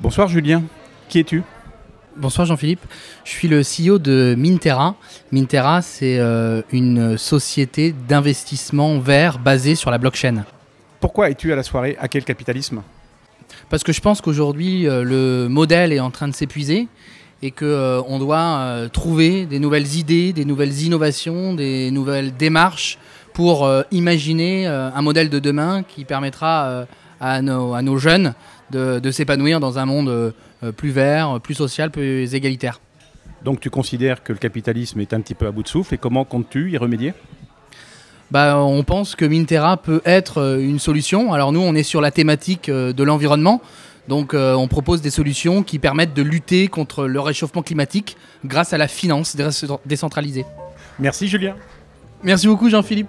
Bonsoir Julien, qui es-tu? Bonsoir Jean-Philippe, je suis le CEO de Mintera. Mintera, c'est euh, une société d'investissement vert basée sur la blockchain. Pourquoi es-tu à la soirée? À quel capitalisme? Parce que je pense qu'aujourd'hui, euh, le modèle est en train de s'épuiser et qu'on euh, doit trouver des nouvelles idées, des nouvelles innovations, des nouvelles démarches pour imaginer un modèle de demain qui permettra à nos, jeunes de s'épanouir dans un monde euh, plus vert, plus social, plus égalitaire. Donc tu considères que le capitalisme est un petit peu à bout de souffle et comment comptes-tu y remédier? Bah, on pense que Mintera peut être euh, une solution. Alors nous, on est sur la thématique euh, de l'environnement. Donc on propose des solutions qui permettent de lutter contre le réchauffement climatique grâce à la finance décentralisée. Merci Julien. Merci beaucoup Jean-Philippe.